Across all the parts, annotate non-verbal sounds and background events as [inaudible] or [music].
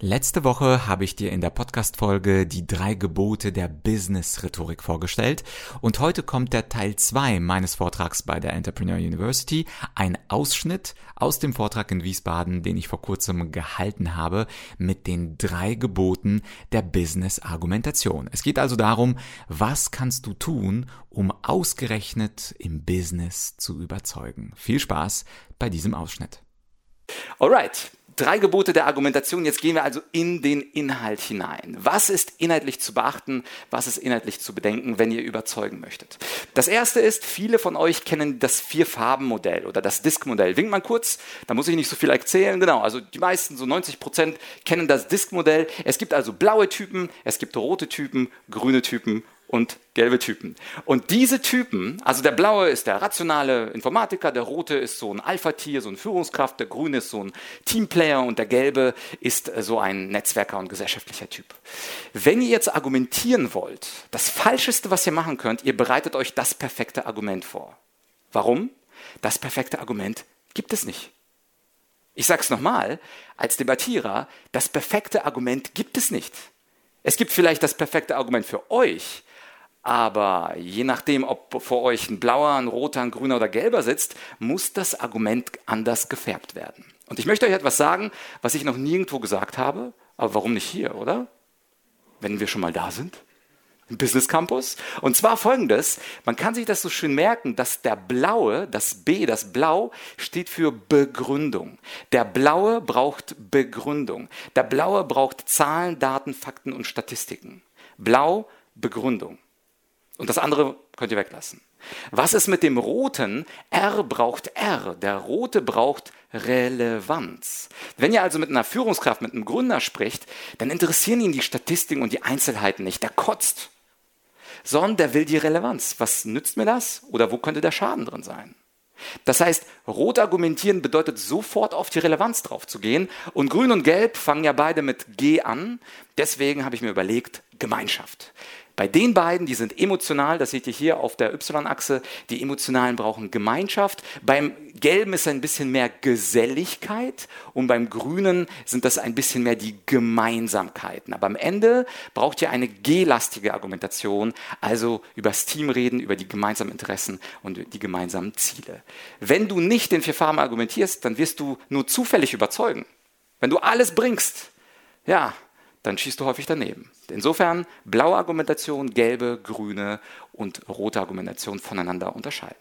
Letzte Woche habe ich dir in der Podcast-Folge die drei Gebote der Business-Rhetorik vorgestellt und heute kommt der Teil 2 meines Vortrags bei der Entrepreneur University, ein Ausschnitt aus dem Vortrag in Wiesbaden, den ich vor kurzem gehalten habe, mit den drei Geboten der Business-Argumentation. Es geht also darum, was kannst du tun, um ausgerechnet im Business zu überzeugen. Viel Spaß bei diesem Ausschnitt. Alright, drei Gebote der Argumentation. Jetzt gehen wir also in den Inhalt hinein. Was ist inhaltlich zu beachten? Was ist inhaltlich zu bedenken, wenn ihr überzeugen möchtet? Das erste ist, viele von euch kennen das Vier-Farben-Modell oder das Disk-Modell. Wink mal kurz, da muss ich nicht so viel erzählen. Genau, also die meisten, so 90 Prozent, kennen das Disk-Modell. Es gibt also blaue Typen, es gibt rote Typen, grüne Typen und gelbe Typen. Und diese Typen, also der blaue ist der rationale Informatiker, der rote ist so ein Alpha-Tier, so ein Führungskraft, der grüne ist so ein Teamplayer und der gelbe ist äh, so ein Netzwerker und gesellschaftlicher Typ. Wenn ihr jetzt argumentieren wollt, das Falscheste, was ihr machen könnt, ihr bereitet euch das perfekte Argument vor. Warum? Das perfekte Argument gibt es nicht. Ich sage es nochmal, als Debattierer, das perfekte Argument gibt es nicht. Es gibt vielleicht das perfekte Argument für euch, aber je nachdem, ob vor euch ein blauer, ein roter, ein grüner oder gelber sitzt, muss das Argument anders gefärbt werden. Und ich möchte euch etwas sagen, was ich noch nirgendwo gesagt habe, aber warum nicht hier, oder? Wenn wir schon mal da sind im Business Campus. Und zwar folgendes, man kann sich das so schön merken, dass der blaue, das B, das Blau steht für Begründung. Der blaue braucht Begründung. Der blaue braucht Zahlen, Daten, Fakten und Statistiken. Blau, Begründung. Und das andere könnt ihr weglassen. Was ist mit dem roten? R braucht R. Der rote braucht Relevanz. Wenn ihr also mit einer Führungskraft, mit einem Gründer spricht, dann interessieren ihn die Statistiken und die Einzelheiten nicht. Der kotzt. Sondern der will die Relevanz. Was nützt mir das? Oder wo könnte der Schaden drin sein? Das heißt, rot argumentieren bedeutet sofort auf die Relevanz drauf zu gehen. Und grün und gelb fangen ja beide mit G an. Deswegen habe ich mir überlegt, Gemeinschaft. Bei den beiden, die sind emotional, das seht ihr hier auf der Y-Achse, die Emotionalen brauchen Gemeinschaft. Beim Gelben ist ein bisschen mehr Geselligkeit und beim Grünen sind das ein bisschen mehr die Gemeinsamkeiten. Aber am Ende braucht ihr eine G-lastige Argumentation, also über das Team reden, über die gemeinsamen Interessen und die gemeinsamen Ziele. Wenn du nicht in vier Farben argumentierst, dann wirst du nur zufällig überzeugen. Wenn du alles bringst, ja, dann schießt du häufig daneben. Insofern blaue Argumentation, gelbe, grüne und rote Argumentation voneinander unterscheiden.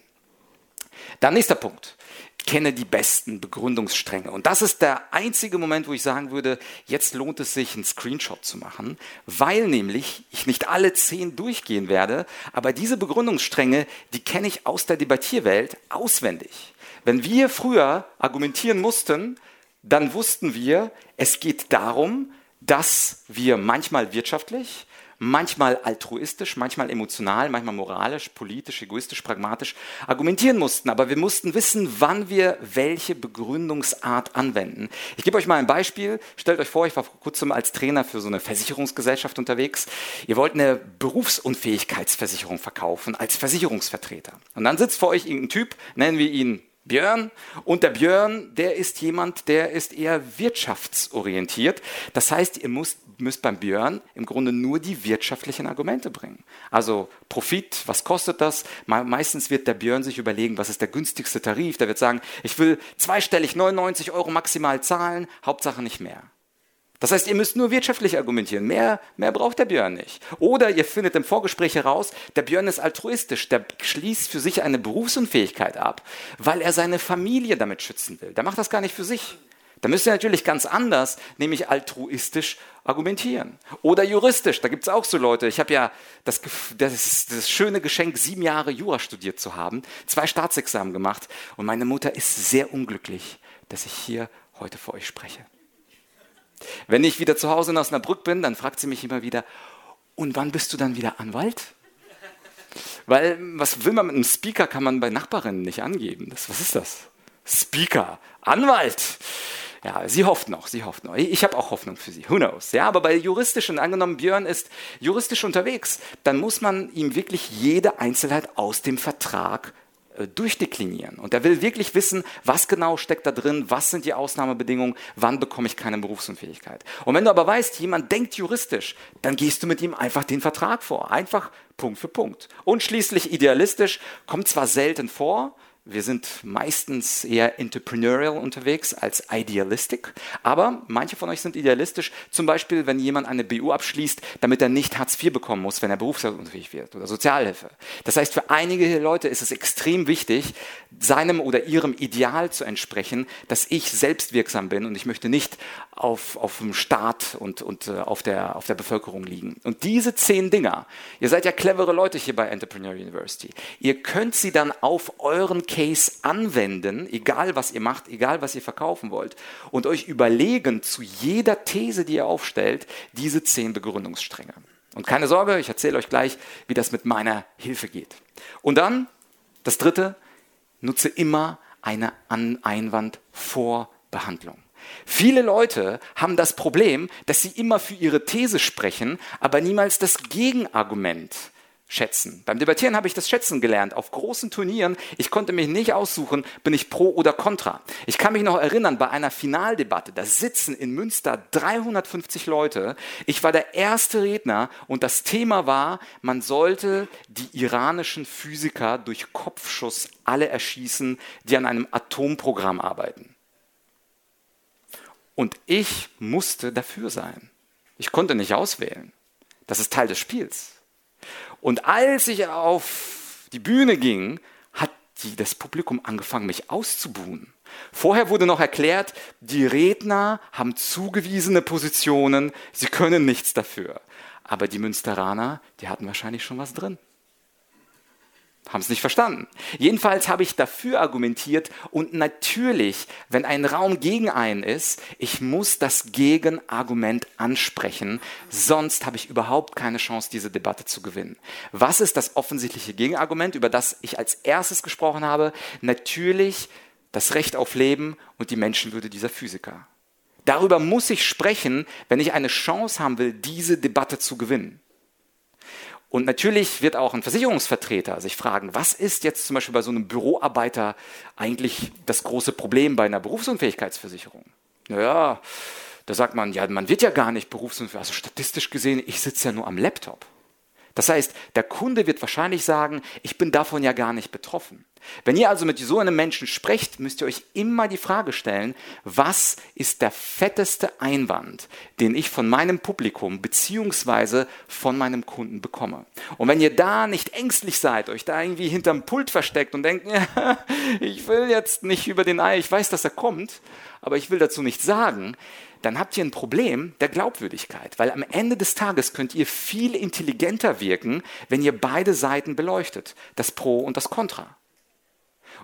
Dann nächster Punkt. Kenne die besten Begründungsstränge. Und das ist der einzige Moment, wo ich sagen würde, jetzt lohnt es sich, einen Screenshot zu machen, weil nämlich ich nicht alle zehn durchgehen werde, aber diese Begründungsstränge, die kenne ich aus der Debattierwelt auswendig. Wenn wir früher argumentieren mussten, dann wussten wir, es geht darum, dass wir manchmal wirtschaftlich, manchmal altruistisch, manchmal emotional, manchmal moralisch, politisch, egoistisch, pragmatisch argumentieren mussten. Aber wir mussten wissen, wann wir welche Begründungsart anwenden. Ich gebe euch mal ein Beispiel. Stellt euch vor, ich war vor kurzem als Trainer für so eine Versicherungsgesellschaft unterwegs. Ihr wollt eine Berufsunfähigkeitsversicherung verkaufen als Versicherungsvertreter. Und dann sitzt vor euch irgendein Typ, nennen wir ihn Björn. Und der Björn, der ist jemand, der ist eher wirtschaftsorientiert. Das heißt, ihr müsst, müsst beim Björn im Grunde nur die wirtschaftlichen Argumente bringen. Also Profit, was kostet das? Meistens wird der Björn sich überlegen, was ist der günstigste Tarif. Der wird sagen, ich will zweistellig 99 Euro maximal zahlen, Hauptsache nicht mehr. Das heißt, ihr müsst nur wirtschaftlich argumentieren. Mehr, mehr braucht der Björn nicht. Oder ihr findet im Vorgespräch heraus, der Björn ist altruistisch, der schließt für sich eine Berufsunfähigkeit ab, weil er seine Familie damit schützen will. Der macht das gar nicht für sich. Da müsst ihr natürlich ganz anders, nämlich altruistisch argumentieren. Oder juristisch, da gibt es auch so Leute. Ich habe ja das, das, das schöne Geschenk, sieben Jahre Jura studiert zu haben, zwei Staatsexamen gemacht und meine Mutter ist sehr unglücklich, dass ich hier heute vor euch spreche. Wenn ich wieder zu Hause in Osnabrück bin, dann fragt sie mich immer wieder, und wann bist du dann wieder Anwalt? Weil, was will man mit einem Speaker, kann man bei Nachbarinnen nicht angeben. Das, was ist das? Speaker, Anwalt. Ja, sie hofft noch, sie hofft noch. Ich habe auch Hoffnung für sie. Who knows? Ja, aber bei juristischen, angenommen Björn ist juristisch unterwegs, dann muss man ihm wirklich jede Einzelheit aus dem Vertrag durchdeklinieren. Und er will wirklich wissen, was genau steckt da drin, was sind die Ausnahmebedingungen, wann bekomme ich keine Berufsunfähigkeit. Und wenn du aber weißt, jemand denkt juristisch, dann gehst du mit ihm einfach den Vertrag vor. Einfach Punkt für Punkt. Und schließlich idealistisch, kommt zwar selten vor, wir sind meistens eher entrepreneurial unterwegs als idealistic, aber manche von euch sind idealistisch. Zum Beispiel, wenn jemand eine BU abschließt, damit er nicht Hartz IV bekommen muss, wenn er berufsunfähig wird oder Sozialhilfe. Das heißt, für einige Leute ist es extrem wichtig, seinem oder ihrem Ideal zu entsprechen, dass ich selbstwirksam bin und ich möchte nicht auf, auf dem Staat und, und uh, auf, der, auf der Bevölkerung liegen. Und diese zehn Dinger, ihr seid ja clevere Leute hier bei Entrepreneur University, ihr könnt sie dann auf euren Case anwenden, egal was ihr macht, egal was ihr verkaufen wollt, und euch überlegen zu jeder These, die ihr aufstellt, diese zehn Begründungsstränge. Und keine Sorge, ich erzähle euch gleich, wie das mit meiner Hilfe geht. Und dann, das dritte, nutze immer eine Einwandvorbehandlung. Viele Leute haben das Problem, dass sie immer für ihre These sprechen, aber niemals das Gegenargument schätzen. Beim Debattieren habe ich das Schätzen gelernt. Auf großen Turnieren, ich konnte mich nicht aussuchen, bin ich pro oder contra. Ich kann mich noch erinnern, bei einer Finaldebatte, da sitzen in Münster 350 Leute. Ich war der erste Redner und das Thema war, man sollte die iranischen Physiker durch Kopfschuss alle erschießen, die an einem Atomprogramm arbeiten. Und ich musste dafür sein. Ich konnte nicht auswählen. Das ist Teil des Spiels. Und als ich auf die Bühne ging, hat die, das Publikum angefangen, mich auszubuhen. Vorher wurde noch erklärt, die Redner haben zugewiesene Positionen, sie können nichts dafür. Aber die Münsteraner, die hatten wahrscheinlich schon was drin haben es nicht verstanden. Jedenfalls habe ich dafür argumentiert und natürlich, wenn ein Raum gegen einen ist, ich muss das Gegenargument ansprechen, sonst habe ich überhaupt keine Chance, diese Debatte zu gewinnen. Was ist das offensichtliche Gegenargument, über das ich als erstes gesprochen habe? Natürlich das Recht auf Leben und die Menschenwürde dieser Physiker. Darüber muss ich sprechen, wenn ich eine Chance haben will, diese Debatte zu gewinnen. Und natürlich wird auch ein Versicherungsvertreter sich fragen, was ist jetzt zum Beispiel bei so einem Büroarbeiter eigentlich das große Problem bei einer Berufsunfähigkeitsversicherung? Naja, da sagt man, ja, man wird ja gar nicht berufsunfähig. Also statistisch gesehen, ich sitze ja nur am Laptop. Das heißt, der Kunde wird wahrscheinlich sagen, ich bin davon ja gar nicht betroffen. Wenn ihr also mit so einem Menschen sprecht, müsst ihr euch immer die Frage stellen, was ist der fetteste Einwand, den ich von meinem Publikum beziehungsweise von meinem Kunden bekomme. Und wenn ihr da nicht ängstlich seid, euch da irgendwie hinterm Pult versteckt und denkt, [laughs] ich will jetzt nicht über den Ei, ich weiß, dass er kommt, aber ich will dazu nichts sagen, dann habt ihr ein Problem der Glaubwürdigkeit, weil am Ende des Tages könnt ihr viel intelligenter wirken, wenn ihr beide Seiten beleuchtet, das Pro und das Contra.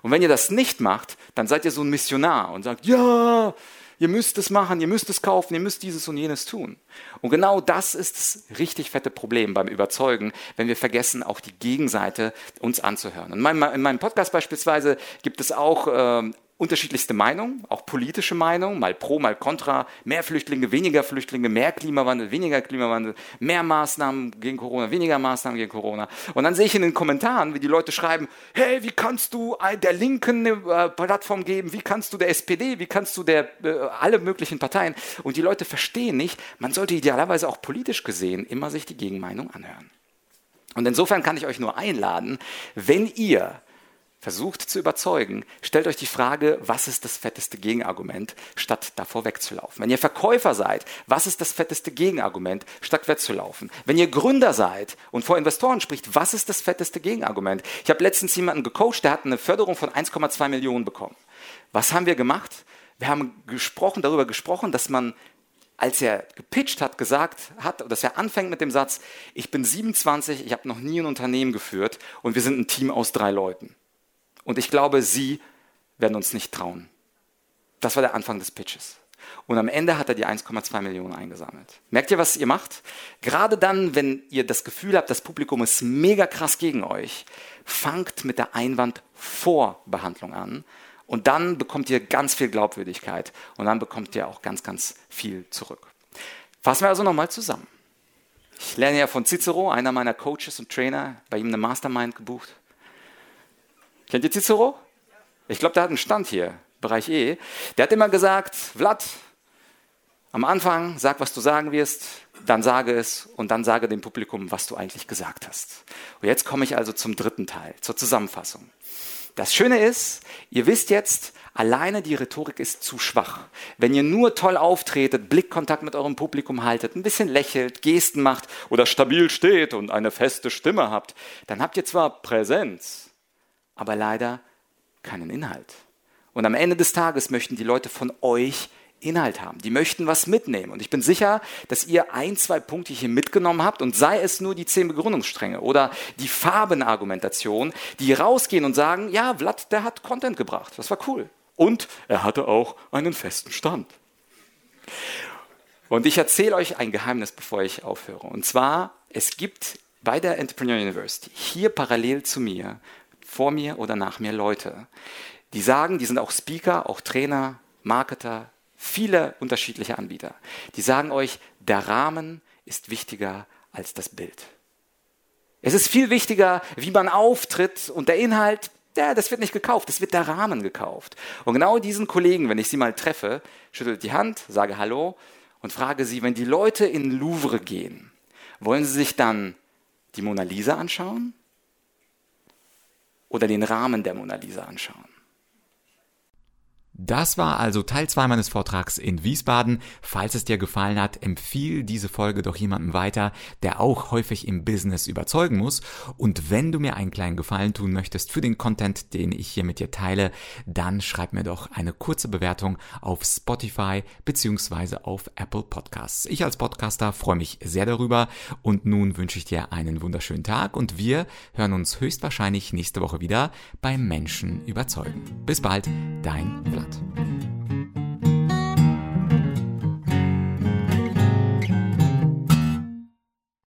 Und wenn ihr das nicht macht, dann seid ihr so ein Missionar und sagt, ja, ihr müsst es machen, ihr müsst es kaufen, ihr müsst dieses und jenes tun. Und genau das ist das richtig fette Problem beim Überzeugen, wenn wir vergessen, auch die Gegenseite uns anzuhören. Und in meinem Podcast beispielsweise gibt es auch äh, unterschiedlichste Meinungen, auch politische Meinungen, mal pro, mal contra, mehr Flüchtlinge, weniger Flüchtlinge, mehr Klimawandel, weniger Klimawandel, mehr Maßnahmen gegen Corona, weniger Maßnahmen gegen Corona. Und dann sehe ich in den Kommentaren, wie die Leute schreiben, hey, wie kannst du der Linken eine äh, Plattform geben, wie kannst du der SPD, wie kannst du der, äh, alle möglichen Parteien. Und die Leute verstehen nicht, man sollte idealerweise auch politisch gesehen immer sich die Gegenmeinung anhören. Und insofern kann ich euch nur einladen, wenn ihr versucht zu überzeugen, stellt euch die Frage, was ist das fetteste Gegenargument, statt davor wegzulaufen. Wenn ihr Verkäufer seid, was ist das fetteste Gegenargument, statt wegzulaufen. Wenn ihr Gründer seid und vor Investoren spricht, was ist das fetteste Gegenargument? Ich habe letztens jemanden gecoacht, der hat eine Förderung von 1,2 Millionen bekommen. Was haben wir gemacht? Wir haben gesprochen, darüber gesprochen, dass man als er gepitcht hat, gesagt hat, dass er anfängt mit dem Satz, ich bin 27, ich habe noch nie ein Unternehmen geführt und wir sind ein Team aus drei Leuten. Und ich glaube, sie werden uns nicht trauen. Das war der Anfang des Pitches. Und am Ende hat er die 1,2 Millionen eingesammelt. Merkt ihr, was ihr macht? Gerade dann, wenn ihr das Gefühl habt, das Publikum ist mega krass gegen euch, fangt mit der Einwandvorbehandlung an. Und dann bekommt ihr ganz viel Glaubwürdigkeit. Und dann bekommt ihr auch ganz, ganz viel zurück. Fassen wir also nochmal zusammen. Ich lerne ja von Cicero, einer meiner Coaches und Trainer, bei ihm eine Mastermind gebucht. Kennt ihr Cicero? Ich glaube, der hat einen Stand hier, Bereich E. Der hat immer gesagt, Vlad, am Anfang sag, was du sagen wirst, dann sage es und dann sage dem Publikum, was du eigentlich gesagt hast. Und jetzt komme ich also zum dritten Teil, zur Zusammenfassung. Das Schöne ist, ihr wisst jetzt, alleine die Rhetorik ist zu schwach. Wenn ihr nur toll auftretet, Blickkontakt mit eurem Publikum haltet, ein bisschen lächelt, Gesten macht oder stabil steht und eine feste Stimme habt, dann habt ihr zwar Präsenz, aber leider keinen Inhalt. Und am Ende des Tages möchten die Leute von euch Inhalt haben. Die möchten was mitnehmen. Und ich bin sicher, dass ihr ein, zwei Punkte hier mitgenommen habt und sei es nur die zehn Begründungsstränge oder die Farbenargumentation, die rausgehen und sagen, ja, Vlad, der hat Content gebracht. Das war cool. Und er hatte auch einen festen Stand. Und ich erzähle euch ein Geheimnis, bevor ich aufhöre. Und zwar, es gibt bei der Entrepreneur University hier parallel zu mir, vor mir oder nach mir Leute, die sagen, die sind auch Speaker, auch Trainer, Marketer, viele unterschiedliche Anbieter. Die sagen euch, der Rahmen ist wichtiger als das Bild. Es ist viel wichtiger, wie man auftritt und der Inhalt, ja, das wird nicht gekauft, das wird der Rahmen gekauft. Und genau diesen Kollegen, wenn ich sie mal treffe, schüttel die Hand, sage Hallo und frage sie, wenn die Leute in Louvre gehen, wollen sie sich dann die Mona Lisa anschauen oder den Rahmen der Mona Lisa anschauen? Das war also Teil 2 meines Vortrags in Wiesbaden. Falls es dir gefallen hat, empfiehl diese Folge doch jemandem weiter, der auch häufig im Business überzeugen muss. Und wenn du mir einen kleinen Gefallen tun möchtest für den Content, den ich hier mit dir teile, dann schreib mir doch eine kurze Bewertung auf Spotify beziehungsweise auf Apple Podcasts. Ich als Podcaster freue mich sehr darüber und nun wünsche ich dir einen wunderschönen Tag und wir hören uns höchstwahrscheinlich nächste Woche wieder beim Menschen überzeugen. Bis bald, dein Vlad. Podcast.